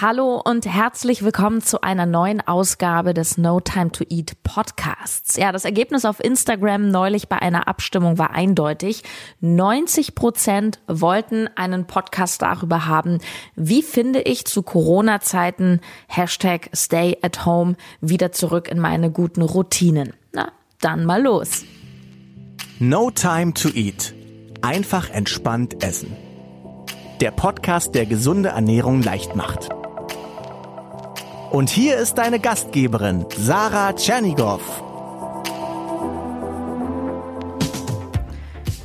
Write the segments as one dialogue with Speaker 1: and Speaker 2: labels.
Speaker 1: Hallo und herzlich willkommen zu einer neuen Ausgabe des No Time to Eat Podcasts. Ja, das Ergebnis auf Instagram neulich bei einer Abstimmung war eindeutig. 90 Prozent wollten einen Podcast darüber haben, wie finde ich zu Corona-Zeiten Hashtag Stay at Home wieder zurück in meine guten Routinen. Na, dann mal los.
Speaker 2: No Time to Eat. Einfach entspannt essen. Der Podcast, der gesunde Ernährung leicht macht. Und hier ist deine Gastgeberin, Sarah Tschernigow.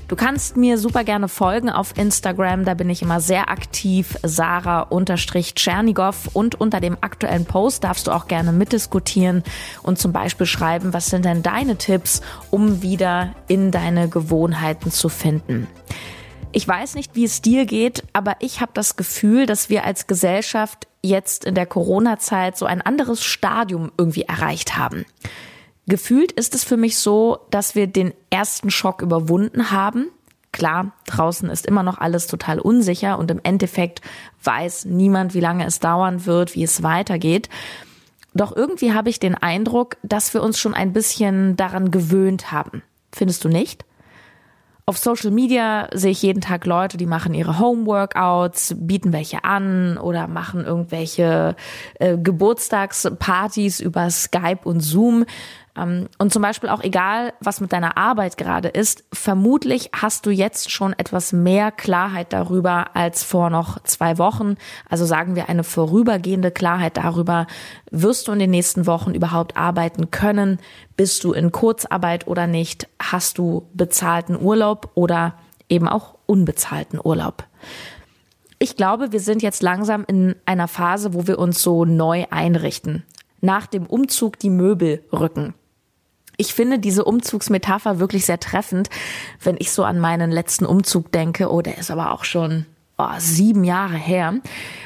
Speaker 1: Du kannst mir super gerne folgen auf Instagram, da bin ich immer sehr aktiv, Sarah-Tschernigow und unter dem aktuellen Post darfst du auch gerne mitdiskutieren und zum Beispiel schreiben, was sind denn deine Tipps, um wieder in deine Gewohnheiten zu finden. Ich weiß nicht, wie es dir geht, aber ich habe das Gefühl, dass wir als Gesellschaft jetzt in der Corona-Zeit so ein anderes Stadium irgendwie erreicht haben. Gefühlt ist es für mich so, dass wir den ersten Schock überwunden haben. Klar, draußen ist immer noch alles total unsicher und im Endeffekt weiß niemand, wie lange es dauern wird, wie es weitergeht. Doch irgendwie habe ich den Eindruck, dass wir uns schon ein bisschen daran gewöhnt haben. Findest du nicht? Auf Social Media sehe ich jeden Tag Leute, die machen ihre Homeworkouts, bieten welche an oder machen irgendwelche äh, Geburtstagspartys über Skype und Zoom. Ähm, und zum Beispiel auch egal, was mit deiner Arbeit gerade ist, vermutlich hast du jetzt schon etwas mehr Klarheit darüber als vor noch zwei Wochen. Also sagen wir eine vorübergehende Klarheit darüber, wirst du in den nächsten Wochen überhaupt arbeiten können? Bist du in Kurzarbeit oder nicht? Hast du bezahlten Urlaub oder eben auch unbezahlten Urlaub? Ich glaube, wir sind jetzt langsam in einer Phase, wo wir uns so neu einrichten. Nach dem Umzug die Möbel rücken. Ich finde diese Umzugsmetapher wirklich sehr treffend, wenn ich so an meinen letzten Umzug denke. Oh, der ist aber auch schon oh, sieben Jahre her.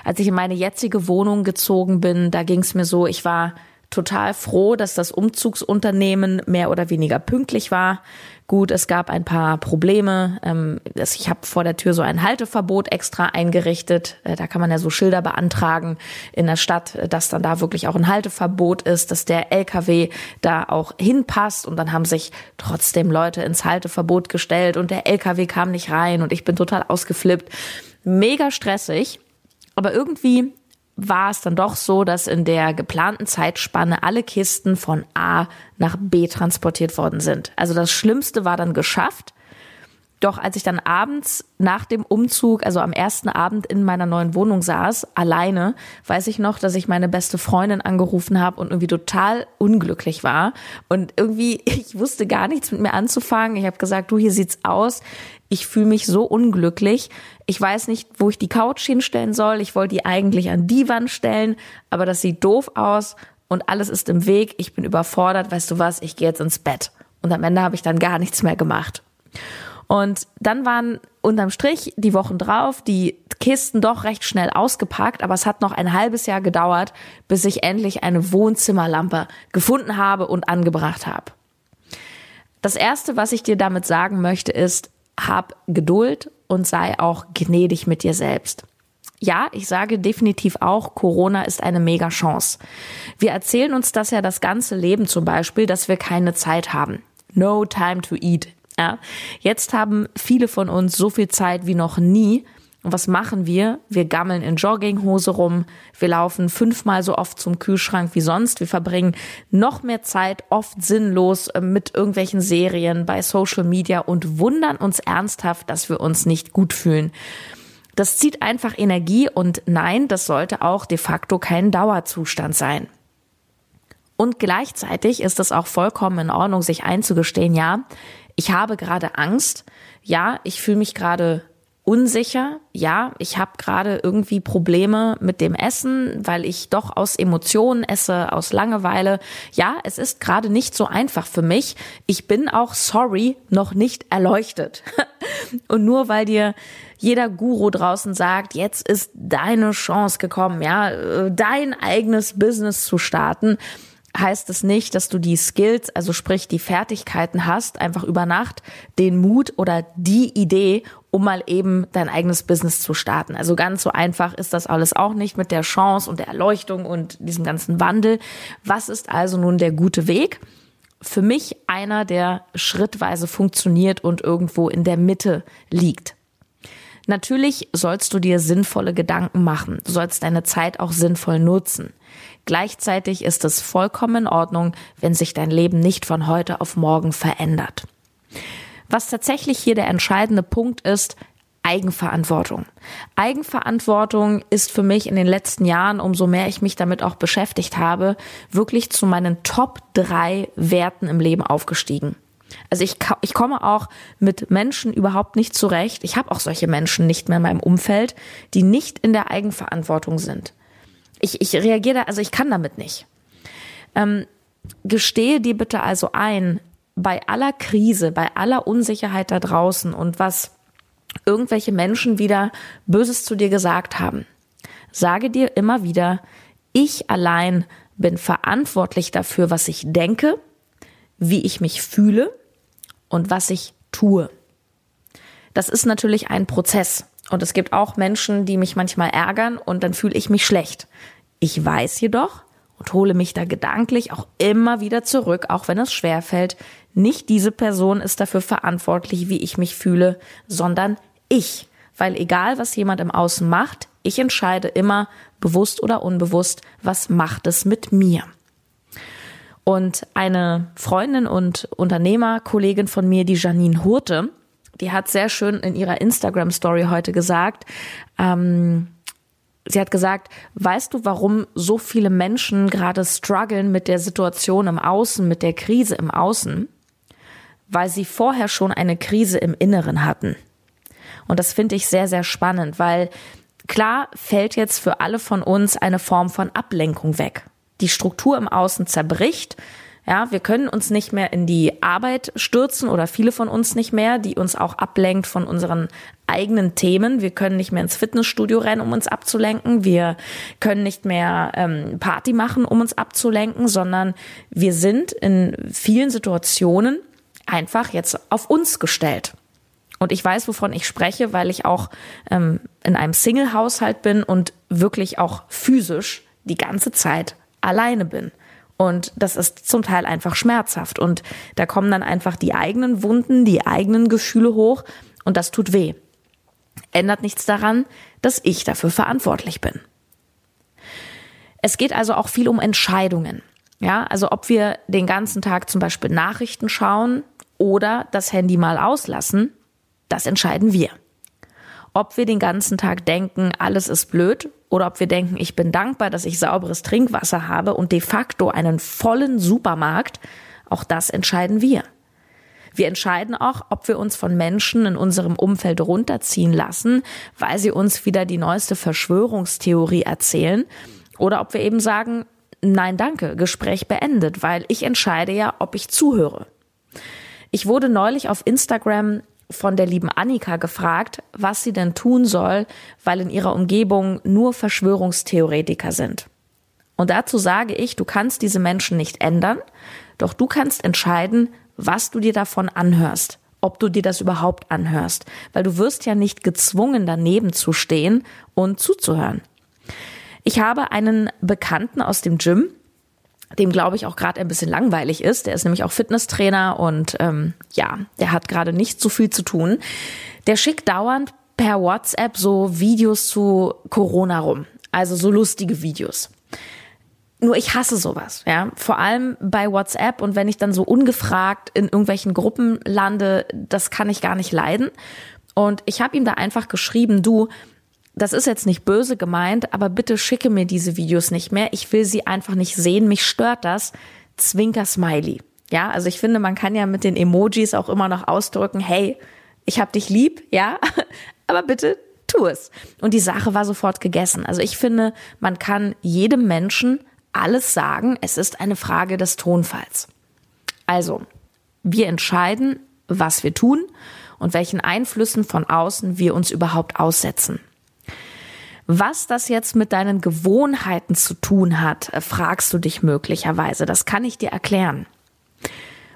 Speaker 1: Als ich in meine jetzige Wohnung gezogen bin, da ging es mir so, ich war total froh, dass das Umzugsunternehmen mehr oder weniger pünktlich war. Gut, es gab ein paar Probleme. Ähm, ich habe vor der Tür so ein Halteverbot extra eingerichtet. Äh, da kann man ja so Schilder beantragen in der Stadt, äh, dass dann da wirklich auch ein Halteverbot ist, dass der LKW da auch hinpasst. Und dann haben sich trotzdem Leute ins Halteverbot gestellt und der LKW kam nicht rein und ich bin total ausgeflippt. Mega stressig. Aber irgendwie war es dann doch so, dass in der geplanten Zeitspanne alle Kisten von A nach B transportiert worden sind. Also das Schlimmste war dann geschafft. Doch als ich dann abends nach dem Umzug, also am ersten Abend in meiner neuen Wohnung saß, alleine, weiß ich noch, dass ich meine beste Freundin angerufen habe und irgendwie total unglücklich war. Und irgendwie, ich wusste gar nichts mit mir anzufangen. Ich habe gesagt, du, hier sieht's aus. Ich fühle mich so unglücklich. Ich weiß nicht, wo ich die Couch hinstellen soll. Ich wollte die eigentlich an die Wand stellen, aber das sieht doof aus und alles ist im Weg. Ich bin überfordert. Weißt du was? Ich gehe jetzt ins Bett. Und am Ende habe ich dann gar nichts mehr gemacht. Und dann waren unterm Strich die Wochen drauf die Kisten doch recht schnell ausgepackt, aber es hat noch ein halbes Jahr gedauert, bis ich endlich eine Wohnzimmerlampe gefunden habe und angebracht habe. Das erste, was ich dir damit sagen möchte, ist, hab Geduld und sei auch gnädig mit dir selbst. Ja, ich sage definitiv auch, Corona ist eine Mega-Chance. Wir erzählen uns das ja das ganze Leben zum Beispiel, dass wir keine Zeit haben. No time to eat. Ja, jetzt haben viele von uns so viel Zeit wie noch nie. Und was machen wir? Wir gammeln in Jogginghose rum. Wir laufen fünfmal so oft zum Kühlschrank wie sonst. Wir verbringen noch mehr Zeit, oft sinnlos, äh, mit irgendwelchen Serien bei Social Media und wundern uns ernsthaft, dass wir uns nicht gut fühlen. Das zieht einfach Energie und nein, das sollte auch de facto kein Dauerzustand sein. Und gleichzeitig ist es auch vollkommen in Ordnung, sich einzugestehen, ja, ich habe gerade Angst, ja, ich fühle mich gerade unsicher, ja, ich habe gerade irgendwie Probleme mit dem Essen, weil ich doch aus Emotionen esse, aus Langeweile. Ja, es ist gerade nicht so einfach für mich. Ich bin auch, sorry, noch nicht erleuchtet. Und nur weil dir jeder Guru draußen sagt, jetzt ist deine Chance gekommen, ja, dein eigenes Business zu starten, heißt es nicht, dass du die Skills, also sprich die Fertigkeiten hast, einfach über Nacht den Mut oder die Idee, um mal eben dein eigenes Business zu starten. Also ganz so einfach ist das alles auch nicht mit der Chance und der Erleuchtung und diesem ganzen Wandel. Was ist also nun der gute Weg? Für mich einer, der schrittweise funktioniert und irgendwo in der Mitte liegt. Natürlich sollst du dir sinnvolle Gedanken machen. Du sollst deine Zeit auch sinnvoll nutzen. Gleichzeitig ist es vollkommen in Ordnung, wenn sich dein Leben nicht von heute auf morgen verändert. Was tatsächlich hier der entscheidende Punkt ist, Eigenverantwortung. Eigenverantwortung ist für mich in den letzten Jahren, umso mehr ich mich damit auch beschäftigt habe, wirklich zu meinen Top drei Werten im Leben aufgestiegen. Also ich, ich komme auch mit Menschen überhaupt nicht zurecht. Ich habe auch solche Menschen nicht mehr in meinem Umfeld, die nicht in der Eigenverantwortung sind. Ich, ich reagiere da, also ich kann damit nicht. Ähm, gestehe dir bitte also ein, bei aller Krise, bei aller Unsicherheit da draußen und was irgendwelche Menschen wieder Böses zu dir gesagt haben, sage dir immer wieder, ich allein bin verantwortlich dafür, was ich denke, wie ich mich fühle und was ich tue. Das ist natürlich ein Prozess. Und es gibt auch Menschen, die mich manchmal ärgern und dann fühle ich mich schlecht. Ich weiß jedoch und hole mich da gedanklich auch immer wieder zurück, auch wenn es schwer fällt. Nicht diese Person ist dafür verantwortlich, wie ich mich fühle, sondern ich. Weil egal, was jemand im Außen macht, ich entscheide immer, bewusst oder unbewusst, was macht es mit mir. Und eine Freundin und Unternehmerkollegin von mir, die Janine Hurte, die hat sehr schön in ihrer Instagram-Story heute gesagt, ähm, sie hat gesagt, weißt du, warum so viele Menschen gerade strugglen mit der Situation im Außen, mit der Krise im Außen? Weil sie vorher schon eine Krise im Inneren hatten. Und das finde ich sehr, sehr spannend, weil klar fällt jetzt für alle von uns eine Form von Ablenkung weg die Struktur im Außen zerbricht. Ja, wir können uns nicht mehr in die Arbeit stürzen oder viele von uns nicht mehr, die uns auch ablenkt von unseren eigenen Themen. Wir können nicht mehr ins Fitnessstudio rennen, um uns abzulenken. Wir können nicht mehr ähm, Party machen, um uns abzulenken, sondern wir sind in vielen Situationen einfach jetzt auf uns gestellt. Und ich weiß, wovon ich spreche, weil ich auch ähm, in einem Single-Haushalt bin und wirklich auch physisch die ganze Zeit alleine bin. Und das ist zum Teil einfach schmerzhaft. Und da kommen dann einfach die eigenen Wunden, die eigenen Gefühle hoch und das tut weh. Ändert nichts daran, dass ich dafür verantwortlich bin. Es geht also auch viel um Entscheidungen. Ja, also ob wir den ganzen Tag zum Beispiel Nachrichten schauen oder das Handy mal auslassen, das entscheiden wir. Ob wir den ganzen Tag denken, alles ist blöd oder ob wir denken, ich bin dankbar, dass ich sauberes Trinkwasser habe und de facto einen vollen Supermarkt, auch das entscheiden wir. Wir entscheiden auch, ob wir uns von Menschen in unserem Umfeld runterziehen lassen, weil sie uns wieder die neueste Verschwörungstheorie erzählen, oder ob wir eben sagen, nein, danke, Gespräch beendet, weil ich entscheide ja, ob ich zuhöre. Ich wurde neulich auf Instagram von der lieben Annika gefragt, was sie denn tun soll, weil in ihrer Umgebung nur Verschwörungstheoretiker sind. Und dazu sage ich, du kannst diese Menschen nicht ändern, doch du kannst entscheiden, was du dir davon anhörst, ob du dir das überhaupt anhörst, weil du wirst ja nicht gezwungen, daneben zu stehen und zuzuhören. Ich habe einen Bekannten aus dem Gym, dem glaube ich auch gerade ein bisschen langweilig ist. Der ist nämlich auch Fitnesstrainer und ähm, ja, der hat gerade nicht so viel zu tun. Der schickt dauernd per WhatsApp so Videos zu Corona rum. Also so lustige Videos. Nur ich hasse sowas, ja. Vor allem bei WhatsApp und wenn ich dann so ungefragt in irgendwelchen Gruppen lande, das kann ich gar nicht leiden. Und ich habe ihm da einfach geschrieben, du, das ist jetzt nicht böse gemeint, aber bitte schicke mir diese Videos nicht mehr. Ich will sie einfach nicht sehen. Mich stört das. Zwinker Smiley. Ja, also ich finde, man kann ja mit den Emojis auch immer noch ausdrücken, hey, ich hab dich lieb, ja, aber bitte tu es. Und die Sache war sofort gegessen. Also ich finde, man kann jedem Menschen alles sagen. Es ist eine Frage des Tonfalls. Also, wir entscheiden, was wir tun und welchen Einflüssen von außen wir uns überhaupt aussetzen. Was das jetzt mit deinen Gewohnheiten zu tun hat, äh, fragst du dich möglicherweise. Das kann ich dir erklären.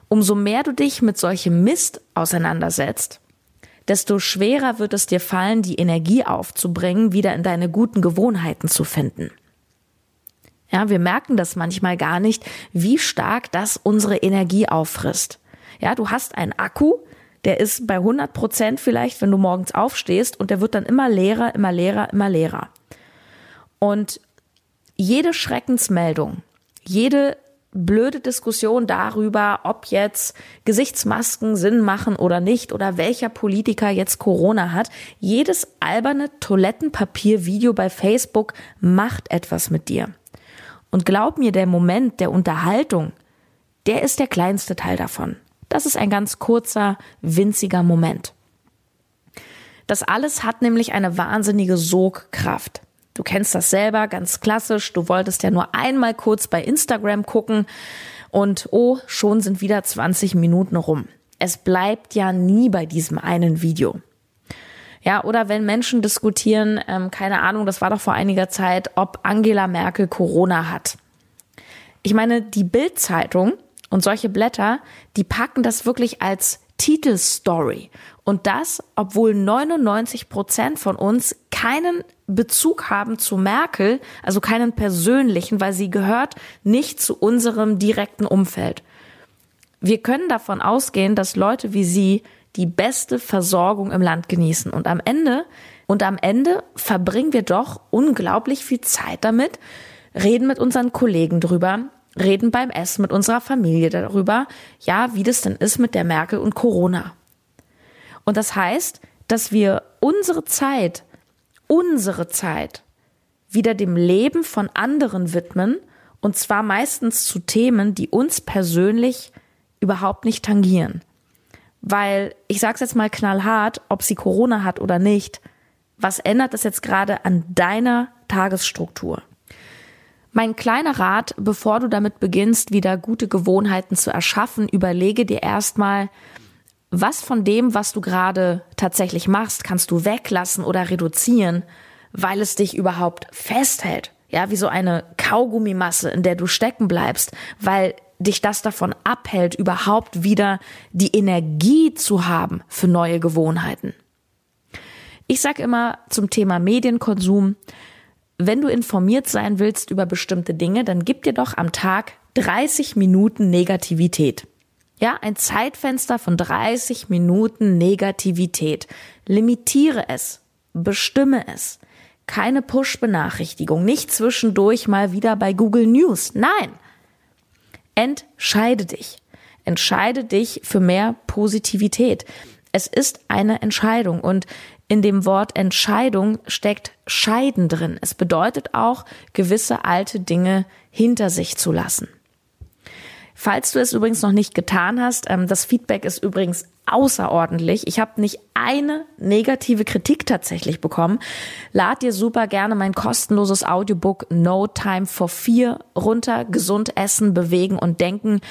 Speaker 1: Umso mehr du dich mit solchem Mist auseinandersetzt, desto schwerer wird es dir fallen, die Energie aufzubringen, wieder in deine guten Gewohnheiten zu finden. Ja, wir merken das manchmal gar nicht, wie stark das unsere Energie auffrisst. Ja, du hast einen Akku, der ist bei 100 Prozent vielleicht, wenn du morgens aufstehst und der wird dann immer leerer, immer leerer, immer leerer. Und jede Schreckensmeldung, jede blöde Diskussion darüber, ob jetzt Gesichtsmasken Sinn machen oder nicht oder welcher Politiker jetzt Corona hat. Jedes alberne Toilettenpapier-Video bei Facebook macht etwas mit dir. Und glaub mir, der Moment der Unterhaltung, der ist der kleinste Teil davon. Das ist ein ganz kurzer, winziger Moment. Das alles hat nämlich eine wahnsinnige Sogkraft. Du kennst das selber, ganz klassisch. Du wolltest ja nur einmal kurz bei Instagram gucken und oh, schon sind wieder 20 Minuten rum. Es bleibt ja nie bei diesem einen Video. Ja, oder wenn Menschen diskutieren, ähm, keine Ahnung, das war doch vor einiger Zeit, ob Angela Merkel Corona hat. Ich meine, die Bildzeitung und solche Blätter, die packen das wirklich als Titelstory. Und das, obwohl 99 Prozent von uns keinen Bezug haben zu Merkel, also keinen persönlichen, weil sie gehört nicht zu unserem direkten Umfeld. Wir können davon ausgehen, dass Leute wie sie die beste Versorgung im Land genießen. Und am Ende, und am Ende verbringen wir doch unglaublich viel Zeit damit, reden mit unseren Kollegen drüber, reden beim Essen mit unserer Familie darüber, ja, wie das denn ist mit der Merkel und Corona. Und das heißt, dass wir unsere Zeit, unsere Zeit wieder dem Leben von anderen widmen, und zwar meistens zu Themen, die uns persönlich überhaupt nicht tangieren. Weil, ich sag's jetzt mal knallhart, ob sie Corona hat oder nicht, was ändert das jetzt gerade an deiner Tagesstruktur? Mein kleiner Rat, bevor du damit beginnst, wieder gute Gewohnheiten zu erschaffen, überlege dir erstmal, was von dem, was du gerade tatsächlich machst, kannst du weglassen oder reduzieren, weil es dich überhaupt festhält. Ja, wie so eine Kaugummimasse, in der du stecken bleibst, weil dich das davon abhält, überhaupt wieder die Energie zu haben für neue Gewohnheiten. Ich sag immer zum Thema Medienkonsum, wenn du informiert sein willst über bestimmte Dinge, dann gib dir doch am Tag 30 Minuten Negativität. Ja, ein Zeitfenster von 30 Minuten Negativität. Limitiere es. Bestimme es. Keine Push-Benachrichtigung. Nicht zwischendurch mal wieder bei Google News. Nein. Entscheide dich. Entscheide dich für mehr Positivität. Es ist eine Entscheidung und in dem Wort Entscheidung steckt Scheiden drin. Es bedeutet auch, gewisse alte Dinge hinter sich zu lassen. Falls du es übrigens noch nicht getan hast, ähm, das Feedback ist übrigens außerordentlich. Ich habe nicht eine negative Kritik tatsächlich bekommen. Lad dir super gerne mein kostenloses Audiobook No Time for Fear runter. Gesund essen, bewegen und denken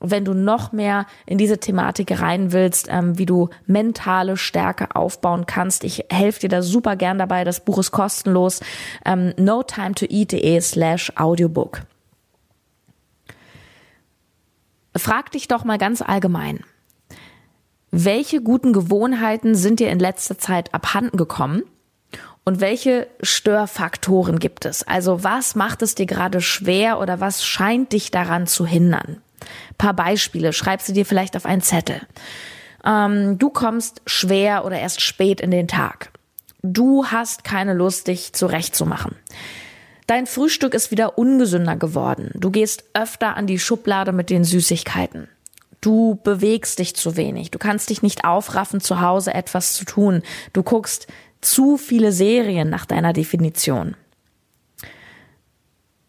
Speaker 1: wenn du noch mehr in diese Thematik rein willst, ähm, wie du mentale Stärke aufbauen kannst. Ich helfe dir da super gern dabei. Das Buch ist kostenlos. Ähm, no time to eat.de slash audiobook. Frag dich doch mal ganz allgemein. Welche guten Gewohnheiten sind dir in letzter Zeit abhanden gekommen? Und welche Störfaktoren gibt es? Also was macht es dir gerade schwer oder was scheint dich daran zu hindern? Paar Beispiele, schreib sie dir vielleicht auf einen Zettel. Ähm, du kommst schwer oder erst spät in den Tag. Du hast keine Lust, dich zurechtzumachen. Dein Frühstück ist wieder ungesünder geworden. Du gehst öfter an die Schublade mit den Süßigkeiten. Du bewegst dich zu wenig. Du kannst dich nicht aufraffen, zu Hause etwas zu tun. Du guckst zu viele Serien nach deiner Definition.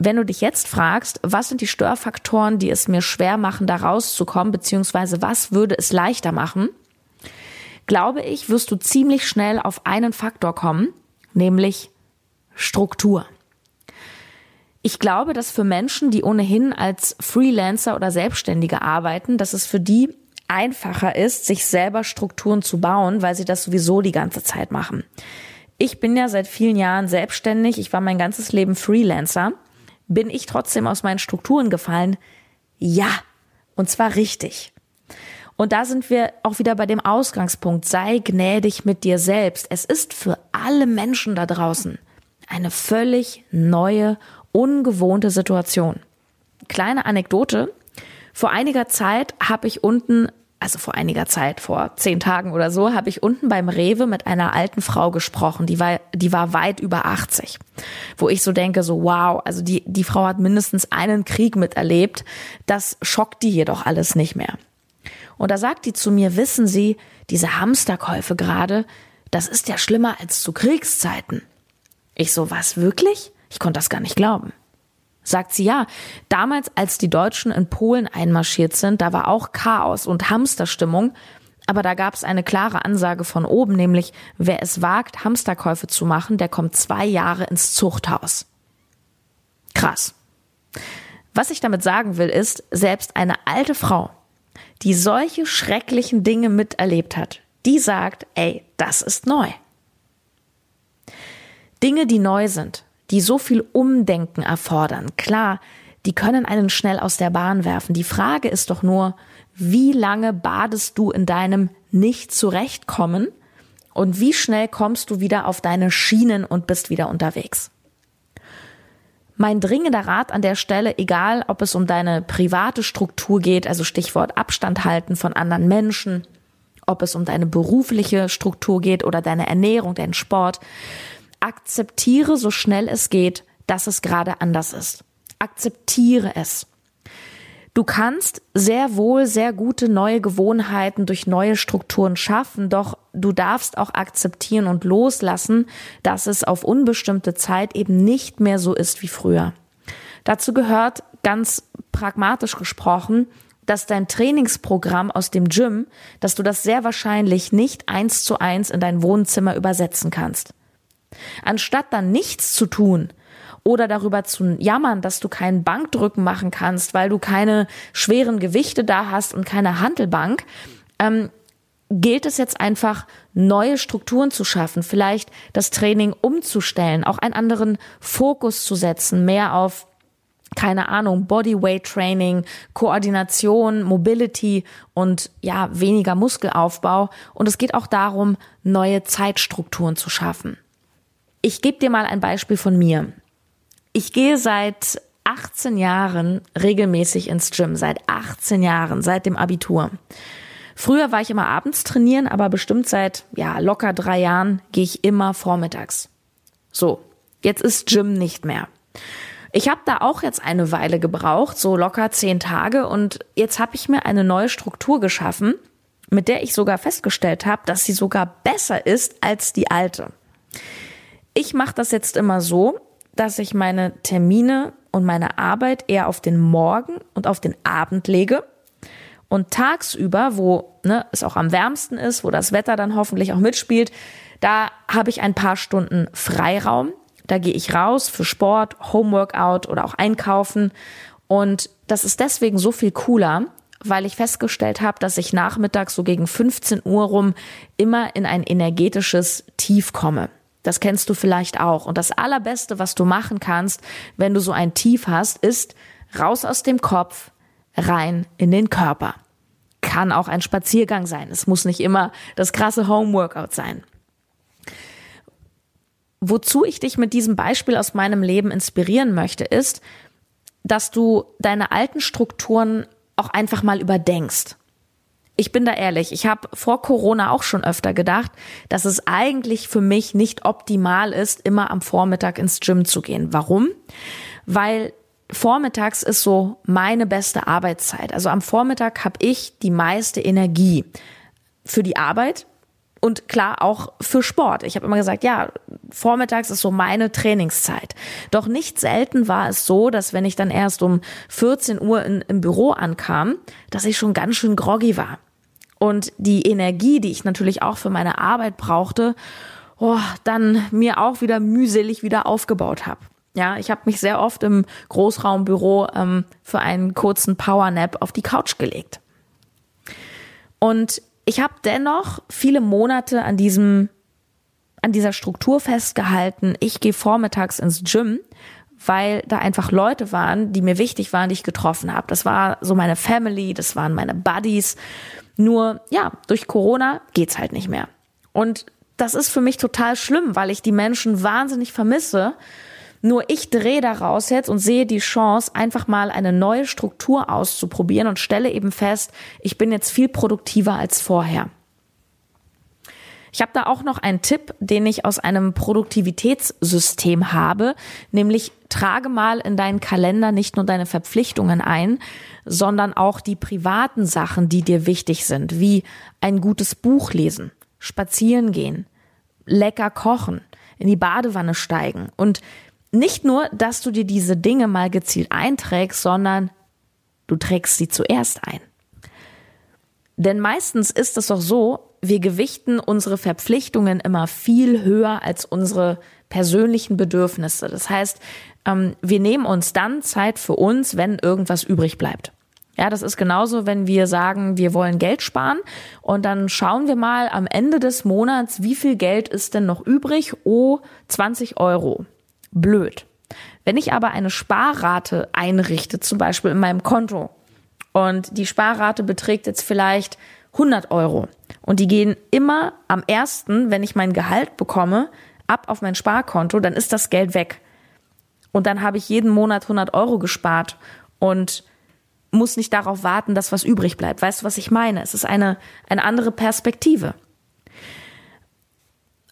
Speaker 1: Wenn du dich jetzt fragst, was sind die Störfaktoren, die es mir schwer machen, da rauszukommen, beziehungsweise was würde es leichter machen, glaube ich, wirst du ziemlich schnell auf einen Faktor kommen, nämlich Struktur. Ich glaube, dass für Menschen, die ohnehin als Freelancer oder Selbstständige arbeiten, dass es für die einfacher ist, sich selber Strukturen zu bauen, weil sie das sowieso die ganze Zeit machen. ich bin ja seit vielen Jahren selbstständig, ich war mein ganzes Leben Freelancer. Bin ich trotzdem aus meinen Strukturen gefallen? Ja, und zwar richtig. Und da sind wir auch wieder bei dem Ausgangspunkt. Sei gnädig mit dir selbst. Es ist für alle Menschen da draußen eine völlig neue, ungewohnte Situation. Kleine Anekdote. Vor einiger Zeit habe ich unten also vor einiger Zeit, vor zehn Tagen oder so, habe ich unten beim Rewe mit einer alten Frau gesprochen, die war, die war weit über 80. Wo ich so denke, so wow, also die, die Frau hat mindestens einen Krieg miterlebt, das schockt die jedoch alles nicht mehr. Und da sagt die zu mir, wissen Sie, diese Hamsterkäufe gerade, das ist ja schlimmer als zu Kriegszeiten. Ich so, was wirklich? Ich konnte das gar nicht glauben. Sagt sie ja. Damals, als die Deutschen in Polen einmarschiert sind, da war auch Chaos und Hamsterstimmung. Aber da gab es eine klare Ansage von oben, nämlich wer es wagt, Hamsterkäufe zu machen, der kommt zwei Jahre ins Zuchthaus. Krass. Was ich damit sagen will, ist, selbst eine alte Frau, die solche schrecklichen Dinge miterlebt hat, die sagt, ey, das ist neu. Dinge, die neu sind, die so viel Umdenken erfordern. Klar, die können einen schnell aus der Bahn werfen. Die Frage ist doch nur, wie lange badest du in deinem nicht zurechtkommen und wie schnell kommst du wieder auf deine Schienen und bist wieder unterwegs? Mein dringender Rat an der Stelle, egal ob es um deine private Struktur geht, also Stichwort Abstand halten von anderen Menschen, ob es um deine berufliche Struktur geht oder deine Ernährung, deinen Sport, akzeptiere so schnell es geht, dass es gerade anders ist. Akzeptiere es. Du kannst sehr wohl sehr gute neue Gewohnheiten durch neue Strukturen schaffen, doch du darfst auch akzeptieren und loslassen, dass es auf unbestimmte Zeit eben nicht mehr so ist wie früher. Dazu gehört ganz pragmatisch gesprochen, dass dein Trainingsprogramm aus dem Gym, dass du das sehr wahrscheinlich nicht eins zu eins in dein Wohnzimmer übersetzen kannst. Anstatt dann nichts zu tun oder darüber zu jammern, dass du keinen Bankdrücken machen kannst, weil du keine schweren Gewichte da hast und keine Handelbank, ähm, gilt es jetzt einfach, neue Strukturen zu schaffen, vielleicht das Training umzustellen, auch einen anderen Fokus zu setzen, mehr auf keine Ahnung, Bodyweight Training, Koordination, Mobility und ja, weniger Muskelaufbau. Und es geht auch darum, neue Zeitstrukturen zu schaffen. Ich gebe dir mal ein Beispiel von mir. Ich gehe seit 18 Jahren regelmäßig ins Gym, seit 18 Jahren, seit dem Abitur. Früher war ich immer abends trainieren, aber bestimmt seit ja locker drei Jahren gehe ich immer vormittags. So, jetzt ist Gym nicht mehr. Ich habe da auch jetzt eine Weile gebraucht, so locker zehn Tage, und jetzt habe ich mir eine neue Struktur geschaffen, mit der ich sogar festgestellt habe, dass sie sogar besser ist als die alte. Ich mache das jetzt immer so, dass ich meine Termine und meine Arbeit eher auf den Morgen und auf den Abend lege. Und tagsüber, wo ne, es auch am wärmsten ist, wo das Wetter dann hoffentlich auch mitspielt, da habe ich ein paar Stunden Freiraum. Da gehe ich raus für Sport, Homeworkout oder auch einkaufen. Und das ist deswegen so viel cooler, weil ich festgestellt habe, dass ich nachmittags so gegen 15 Uhr rum immer in ein energetisches Tief komme. Das kennst du vielleicht auch. Und das Allerbeste, was du machen kannst, wenn du so ein Tief hast, ist raus aus dem Kopf, rein in den Körper. Kann auch ein Spaziergang sein. Es muss nicht immer das krasse Homeworkout sein. Wozu ich dich mit diesem Beispiel aus meinem Leben inspirieren möchte, ist, dass du deine alten Strukturen auch einfach mal überdenkst ich bin da ehrlich, ich habe vor Corona auch schon öfter gedacht, dass es eigentlich für mich nicht optimal ist, immer am Vormittag ins Gym zu gehen. Warum? Weil vormittags ist so meine beste Arbeitszeit. Also am Vormittag habe ich die meiste Energie für die Arbeit und klar auch für Sport. Ich habe immer gesagt, ja, vormittags ist so meine Trainingszeit. Doch nicht selten war es so, dass wenn ich dann erst um 14 Uhr in, im Büro ankam, dass ich schon ganz schön groggy war und die Energie, die ich natürlich auch für meine Arbeit brauchte, oh, dann mir auch wieder mühselig wieder aufgebaut habe. Ja, ich habe mich sehr oft im Großraumbüro ähm, für einen kurzen Powernap auf die Couch gelegt. Und ich habe dennoch viele Monate an diesem an dieser Struktur festgehalten. Ich gehe vormittags ins Gym, weil da einfach Leute waren, die mir wichtig waren, die ich getroffen habe. Das war so meine Family, das waren meine Buddies. Nur ja, durch Corona geht's halt nicht mehr. Und das ist für mich total schlimm, weil ich die Menschen wahnsinnig vermisse. Nur ich drehe daraus jetzt und sehe die Chance, einfach mal eine neue Struktur auszuprobieren und stelle eben fest, ich bin jetzt viel produktiver als vorher. Ich habe da auch noch einen Tipp, den ich aus einem Produktivitätssystem habe, nämlich trage mal in deinen Kalender nicht nur deine Verpflichtungen ein, sondern auch die privaten Sachen, die dir wichtig sind, wie ein gutes Buch lesen, spazieren gehen, lecker kochen, in die Badewanne steigen und nicht nur, dass du dir diese Dinge mal gezielt einträgst, sondern du trägst sie zuerst ein. Denn meistens ist es doch so, wir gewichten unsere Verpflichtungen immer viel höher als unsere persönlichen Bedürfnisse. Das heißt, ähm, wir nehmen uns dann Zeit für uns, wenn irgendwas übrig bleibt. Ja, das ist genauso, wenn wir sagen, wir wollen Geld sparen und dann schauen wir mal am Ende des Monats, wie viel Geld ist denn noch übrig? Oh, 20 Euro. Blöd. Wenn ich aber eine Sparrate einrichte, zum Beispiel in meinem Konto, und die Sparrate beträgt jetzt vielleicht 100 Euro. Und die gehen immer am ersten, wenn ich mein Gehalt bekomme, ab auf mein Sparkonto, dann ist das Geld weg. Und dann habe ich jeden Monat 100 Euro gespart und muss nicht darauf warten, dass was übrig bleibt. Weißt du, was ich meine? Es ist eine, eine andere Perspektive.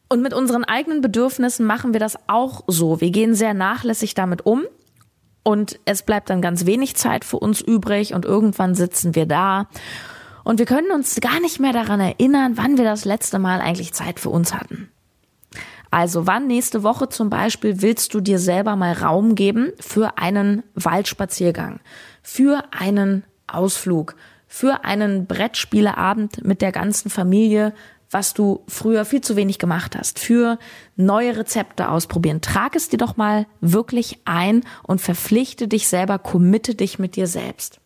Speaker 1: Und mit unseren eigenen Bedürfnissen machen wir das auch so. Wir gehen sehr nachlässig damit um und es bleibt dann ganz wenig Zeit für uns übrig und irgendwann sitzen wir da und wir können uns gar nicht mehr daran erinnern, wann wir das letzte Mal eigentlich Zeit für uns hatten. Also wann nächste Woche zum Beispiel willst du dir selber mal Raum geben für einen Waldspaziergang, für einen Ausflug, für einen Brettspieleabend mit der ganzen Familie, was du früher viel zu wenig gemacht hast, für neue Rezepte ausprobieren. Trag es dir doch mal wirklich ein und verpflichte dich selber, committe dich mit dir selbst.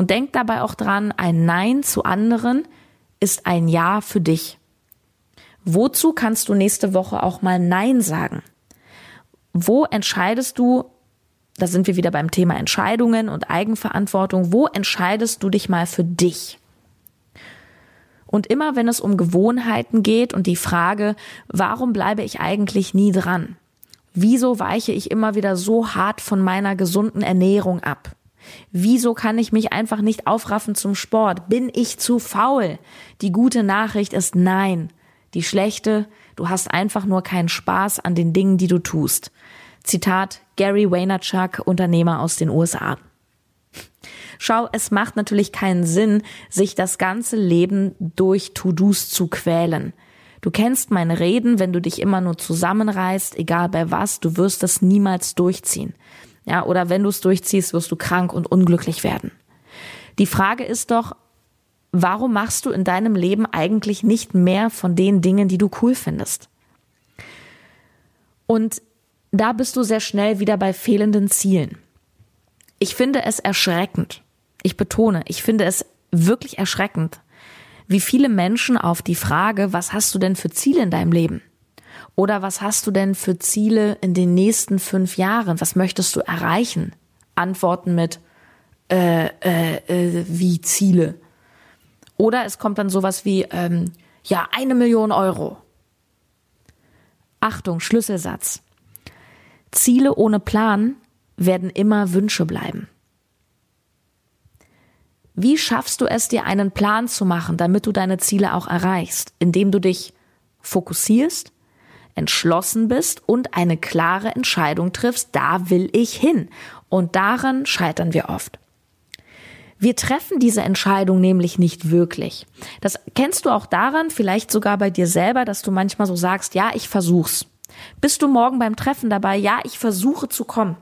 Speaker 1: Und denk dabei auch dran, ein Nein zu anderen ist ein Ja für dich. Wozu kannst du nächste Woche auch mal Nein sagen? Wo entscheidest du, da sind wir wieder beim Thema Entscheidungen und Eigenverantwortung, wo entscheidest du dich mal für dich? Und immer wenn es um Gewohnheiten geht und die Frage, warum bleibe ich eigentlich nie dran? Wieso weiche ich immer wieder so hart von meiner gesunden Ernährung ab? Wieso kann ich mich einfach nicht aufraffen zum Sport? Bin ich zu faul? Die gute Nachricht ist nein. Die schlechte, du hast einfach nur keinen Spaß an den Dingen, die du tust. Zitat Gary Vaynerchuk, Unternehmer aus den USA. Schau, es macht natürlich keinen Sinn, sich das ganze Leben durch To-Dos zu quälen. Du kennst meine Reden, wenn du dich immer nur zusammenreißt, egal bei was, du wirst es niemals durchziehen. Ja, oder wenn du es durchziehst, wirst du krank und unglücklich werden. Die Frage ist doch, warum machst du in deinem Leben eigentlich nicht mehr von den Dingen, die du cool findest? Und da bist du sehr schnell wieder bei fehlenden Zielen. Ich finde es erschreckend. Ich betone, ich finde es wirklich erschreckend, wie viele Menschen auf die Frage, was hast du denn für Ziele in deinem Leben? Oder was hast du denn für Ziele in den nächsten fünf Jahren? Was möchtest du erreichen? Antworten mit äh, äh, äh, wie Ziele. Oder es kommt dann sowas wie ähm, ja eine Million Euro. Achtung, Schlüsselsatz. Ziele ohne Plan werden immer Wünsche bleiben. Wie schaffst du es, dir einen Plan zu machen, damit du deine Ziele auch erreichst? Indem du dich fokussierst, entschlossen bist und eine klare Entscheidung triffst, da will ich hin. Und daran scheitern wir oft. Wir treffen diese Entscheidung nämlich nicht wirklich. Das kennst du auch daran, vielleicht sogar bei dir selber, dass du manchmal so sagst, ja, ich versuch's. Bist du morgen beim Treffen dabei? Ja, ich versuche zu kommen.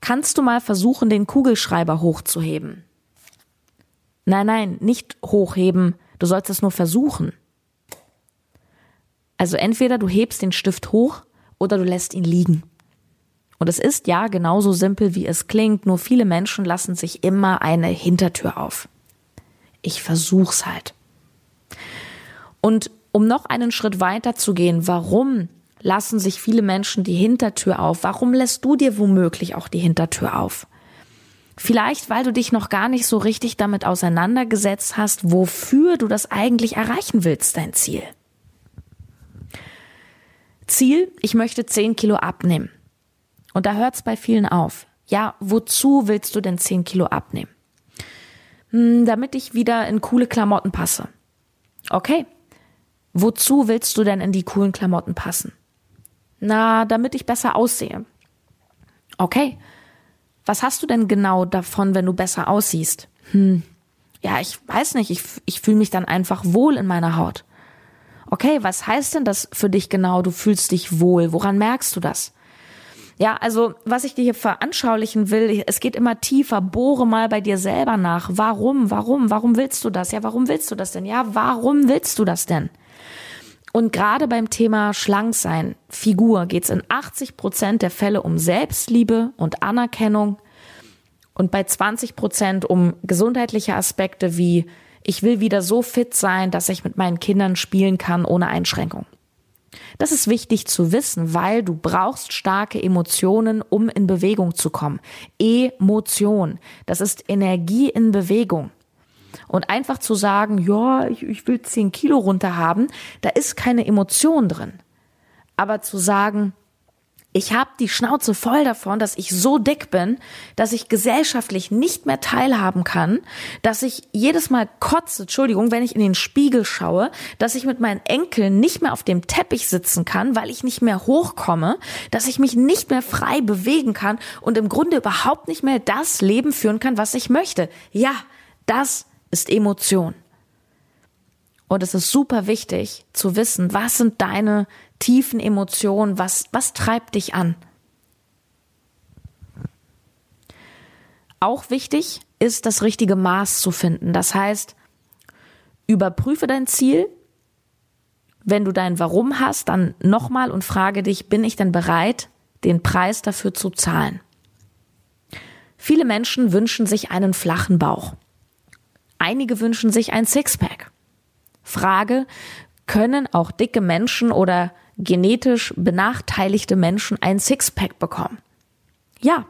Speaker 1: Kannst du mal versuchen, den Kugelschreiber hochzuheben? Nein, nein, nicht hochheben. Du sollst es nur versuchen. Also entweder du hebst den Stift hoch oder du lässt ihn liegen. Und es ist ja genauso simpel, wie es klingt, nur viele Menschen lassen sich immer eine Hintertür auf. Ich versuch's halt. Und Um noch einen Schritt weiter zu gehen, warum lassen sich viele Menschen die Hintertür auf? Warum lässt du dir womöglich auch die Hintertür auf? Vielleicht, weil du dich noch gar nicht so richtig damit auseinandergesetzt hast, wofür du das eigentlich erreichen willst, dein Ziel. Ziel, ich möchte 10 Kilo abnehmen. Und da hört es bei vielen auf. Ja, wozu willst du denn 10 Kilo abnehmen? Hm, damit ich wieder in coole Klamotten passe. Okay. Wozu willst du denn in die coolen Klamotten passen? Na, damit ich besser aussehe. Okay. Was hast du denn genau davon, wenn du besser aussiehst? Hm. Ja, ich weiß nicht. Ich, ich fühle mich dann einfach wohl in meiner Haut. Okay, was heißt denn das für dich genau? Du fühlst dich wohl. Woran merkst du das? Ja, also was ich dir hier veranschaulichen will, es geht immer tiefer. Bohre mal bei dir selber nach. Warum? Warum? Warum willst du das? Ja, warum willst du das denn? Ja, warum willst du das denn? Und gerade beim Thema Schlanksein, Figur, geht es in 80 Prozent der Fälle um Selbstliebe und Anerkennung und bei 20 Prozent um gesundheitliche Aspekte wie ich will wieder so fit sein, dass ich mit meinen Kindern spielen kann ohne Einschränkung. Das ist wichtig zu wissen, weil du brauchst starke Emotionen, um in Bewegung zu kommen. Emotion, das ist Energie in Bewegung. Und einfach zu sagen, ja, ich, ich will 10 Kilo runter haben, da ist keine Emotion drin. Aber zu sagen, ich habe die Schnauze voll davon, dass ich so dick bin, dass ich gesellschaftlich nicht mehr teilhaben kann, dass ich jedes Mal kotze, Entschuldigung, wenn ich in den Spiegel schaue, dass ich mit meinen Enkeln nicht mehr auf dem Teppich sitzen kann, weil ich nicht mehr hochkomme, dass ich mich nicht mehr frei bewegen kann und im Grunde überhaupt nicht mehr das Leben führen kann, was ich möchte. Ja, das ist Emotion. Und es ist super wichtig zu wissen, was sind deine tiefen Emotionen, was, was treibt dich an? Auch wichtig ist, das richtige Maß zu finden. Das heißt, überprüfe dein Ziel. Wenn du dein Warum hast, dann nochmal und frage dich, bin ich denn bereit, den Preis dafür zu zahlen? Viele Menschen wünschen sich einen flachen Bauch. Einige wünschen sich ein Sixpack. Frage, können auch dicke Menschen oder genetisch benachteiligte Menschen ein Sixpack bekommen? Ja,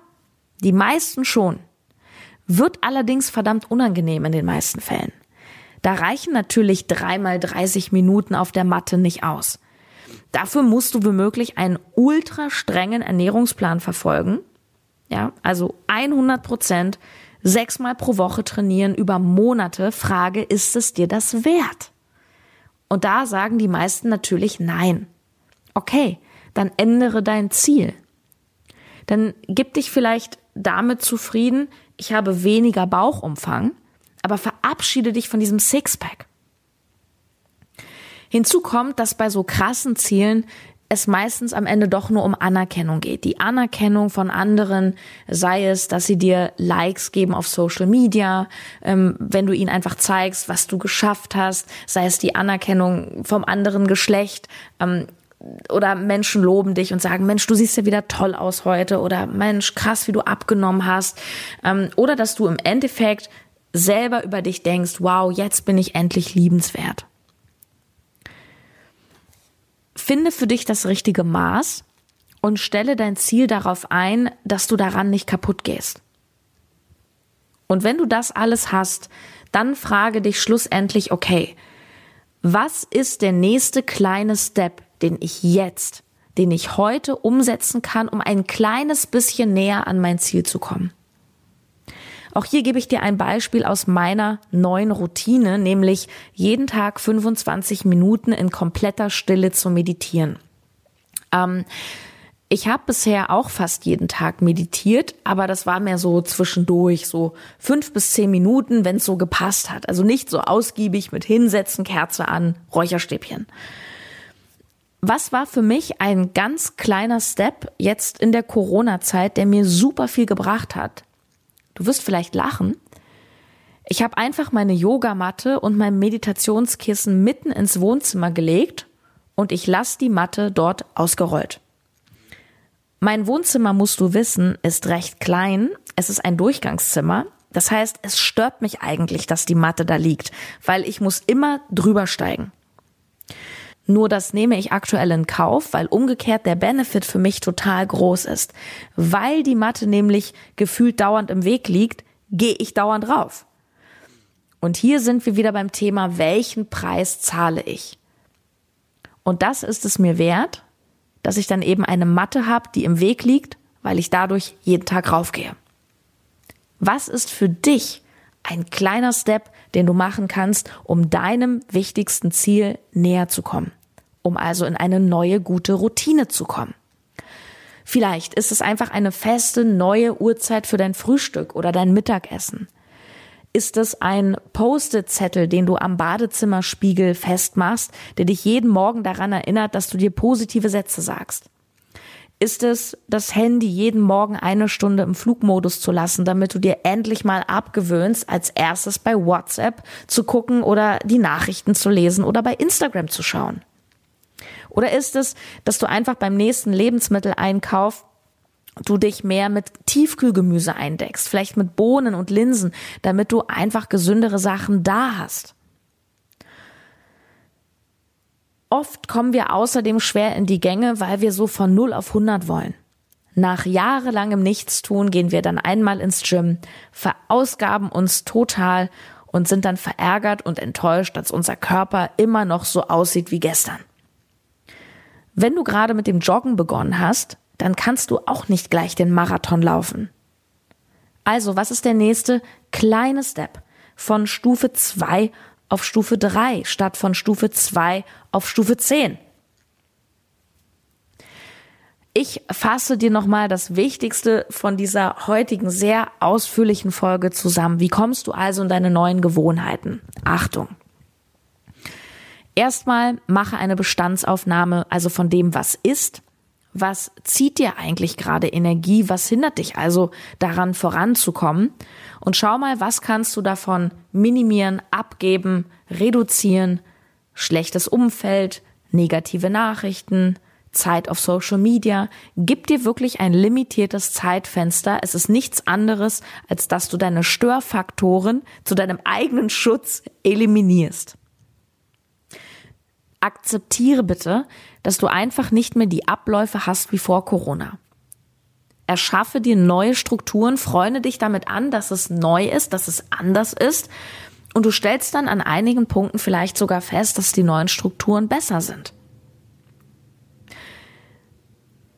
Speaker 1: die meisten schon. Wird allerdings verdammt unangenehm in den meisten Fällen. Da reichen natürlich dreimal 30 Minuten auf der Matte nicht aus. Dafür musst du womöglich einen ultra strengen Ernährungsplan verfolgen. Ja, also 100 Prozent sechsmal pro Woche trainieren über Monate, Frage, ist es dir das wert? Und da sagen die meisten natürlich nein. Okay, dann ändere dein Ziel. Dann gib dich vielleicht damit zufrieden, ich habe weniger Bauchumfang, aber verabschiede dich von diesem Sixpack. Hinzu kommt, dass bei so krassen Zielen es meistens am Ende doch nur um Anerkennung geht. Die Anerkennung von anderen, sei es, dass sie dir Likes geben auf Social Media, ähm, wenn du ihnen einfach zeigst, was du geschafft hast, sei es die Anerkennung vom anderen Geschlecht, ähm, oder Menschen loben dich und sagen, Mensch, du siehst ja wieder toll aus heute oder Mensch, krass, wie du abgenommen hast. Ähm, oder dass du im Endeffekt selber über dich denkst, wow, jetzt bin ich endlich liebenswert. Finde für dich das richtige Maß und stelle dein Ziel darauf ein, dass du daran nicht kaputt gehst. Und wenn du das alles hast, dann frage dich schlussendlich, okay, was ist der nächste kleine Step, den ich jetzt, den ich heute umsetzen kann, um ein kleines bisschen näher an mein Ziel zu kommen? Auch hier gebe ich dir ein Beispiel aus meiner neuen Routine, nämlich jeden Tag 25 Minuten in kompletter Stille zu meditieren. Ähm, ich habe bisher auch fast jeden Tag meditiert, aber das war mehr so zwischendurch, so fünf bis zehn Minuten, wenn es so gepasst hat. Also nicht so ausgiebig mit Hinsetzen, Kerze an, Räucherstäbchen. Was war für mich ein ganz kleiner Step jetzt in der Corona-Zeit, der mir super viel gebracht hat? Du wirst vielleicht lachen. Ich habe einfach meine Yogamatte und mein Meditationskissen mitten ins Wohnzimmer gelegt und ich lasse die Matte dort ausgerollt. Mein Wohnzimmer, musst du wissen, ist recht klein. Es ist ein Durchgangszimmer. Das heißt, es stört mich eigentlich, dass die Matte da liegt, weil ich muss immer drüber steigen. Nur das nehme ich aktuell in Kauf, weil umgekehrt der Benefit für mich total groß ist. Weil die Matte nämlich gefühlt dauernd im Weg liegt, gehe ich dauernd drauf. Und hier sind wir wieder beim Thema, welchen Preis zahle ich? Und das ist es mir wert, dass ich dann eben eine Matte habe, die im Weg liegt, weil ich dadurch jeden Tag raufgehe. Was ist für dich ein kleiner Step, den du machen kannst, um deinem wichtigsten Ziel näher zu kommen, um also in eine neue gute Routine zu kommen? Vielleicht ist es einfach eine feste neue Uhrzeit für dein Frühstück oder dein Mittagessen. Ist es ein Post-it-Zettel, den du am Badezimmerspiegel festmachst, der dich jeden Morgen daran erinnert, dass du dir positive Sätze sagst? Ist es das Handy jeden Morgen eine Stunde im Flugmodus zu lassen, damit du dir endlich mal abgewöhnst, als erstes bei WhatsApp zu gucken oder die Nachrichten zu lesen oder bei Instagram zu schauen? Oder ist es, dass du einfach beim nächsten Lebensmitteleinkauf du dich mehr mit Tiefkühlgemüse eindeckst, vielleicht mit Bohnen und Linsen, damit du einfach gesündere Sachen da hast. Oft kommen wir außerdem schwer in die Gänge, weil wir so von 0 auf 100 wollen. Nach jahrelangem Nichtstun gehen wir dann einmal ins Gym, verausgaben uns total und sind dann verärgert und enttäuscht, dass unser Körper immer noch so aussieht wie gestern. Wenn du gerade mit dem Joggen begonnen hast, dann kannst du auch nicht gleich den Marathon laufen. Also, was ist der nächste kleine Step von Stufe 2 auf Stufe 3 statt von Stufe 2 auf Stufe 10? Ich fasse dir nochmal das Wichtigste von dieser heutigen sehr ausführlichen Folge zusammen. Wie kommst du also in deine neuen Gewohnheiten? Achtung! Erstmal mache eine Bestandsaufnahme, also von dem, was ist, was zieht dir eigentlich gerade Energie? Was hindert dich also daran voranzukommen? Und schau mal, was kannst du davon minimieren, abgeben, reduzieren? Schlechtes Umfeld, negative Nachrichten, Zeit auf Social Media. Gib dir wirklich ein limitiertes Zeitfenster. Es ist nichts anderes, als dass du deine Störfaktoren zu deinem eigenen Schutz eliminierst akzeptiere bitte, dass du einfach nicht mehr die Abläufe hast wie vor Corona. Erschaffe dir neue Strukturen, freunde dich damit an, dass es neu ist, dass es anders ist und du stellst dann an einigen Punkten vielleicht sogar fest, dass die neuen Strukturen besser sind.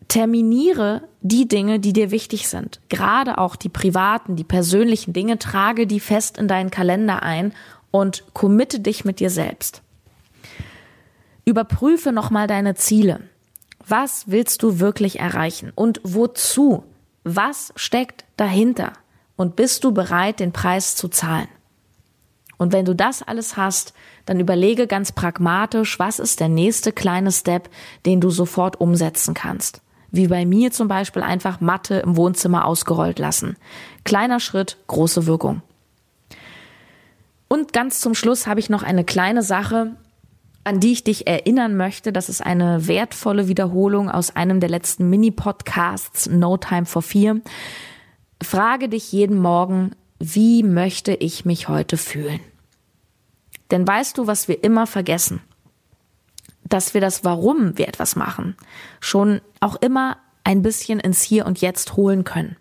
Speaker 1: Terminiere die Dinge, die dir wichtig sind. Gerade auch die privaten, die persönlichen Dinge, trage die fest in deinen Kalender ein und committe dich mit dir selbst. Überprüfe nochmal deine Ziele. Was willst du wirklich erreichen und wozu? Was steckt dahinter? Und bist du bereit, den Preis zu zahlen? Und wenn du das alles hast, dann überlege ganz pragmatisch, was ist der nächste kleine Step, den du sofort umsetzen kannst. Wie bei mir zum Beispiel einfach Matte im Wohnzimmer ausgerollt lassen. Kleiner Schritt, große Wirkung. Und ganz zum Schluss habe ich noch eine kleine Sache, an die ich dich erinnern möchte. Das ist eine wertvolle Wiederholung aus einem der letzten Mini-Podcasts No Time for Fear. Frage dich jeden Morgen, wie möchte ich mich heute fühlen? Denn weißt du, was wir immer vergessen? Dass wir das Warum wir etwas machen schon auch immer ein bisschen ins Hier und Jetzt holen können.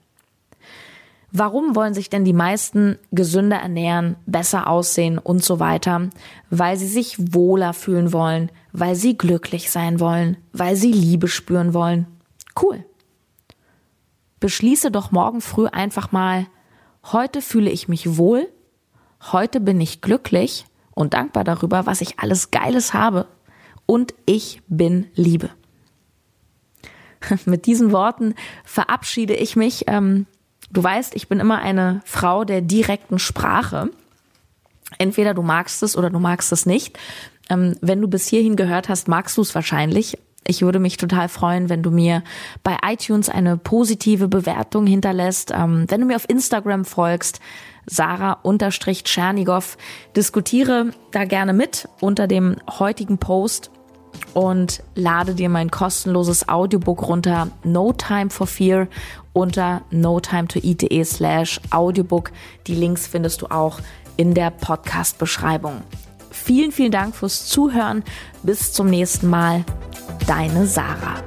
Speaker 1: Warum wollen sich denn die meisten gesünder ernähren, besser aussehen und so weiter? Weil sie sich wohler fühlen wollen, weil sie glücklich sein wollen, weil sie Liebe spüren wollen. Cool. Beschließe doch morgen früh einfach mal, heute fühle ich mich wohl, heute bin ich glücklich und dankbar darüber, was ich alles Geiles habe und ich bin Liebe. Mit diesen Worten verabschiede ich mich. Ähm, Du weißt, ich bin immer eine Frau der direkten Sprache. Entweder du magst es oder du magst es nicht. Ähm, wenn du bis hierhin gehört hast, magst du es wahrscheinlich. Ich würde mich total freuen, wenn du mir bei iTunes eine positive Bewertung hinterlässt, ähm, wenn du mir auf Instagram folgst, Sarah-Tschernigow. Diskutiere da gerne mit unter dem heutigen Post und lade dir mein kostenloses Audiobook runter, No Time for Fear, unter notimetoeat.de slash Audiobook. Die Links findest du auch in der Podcast-Beschreibung. Vielen, vielen Dank fürs Zuhören. Bis zum nächsten Mal. Deine Sarah.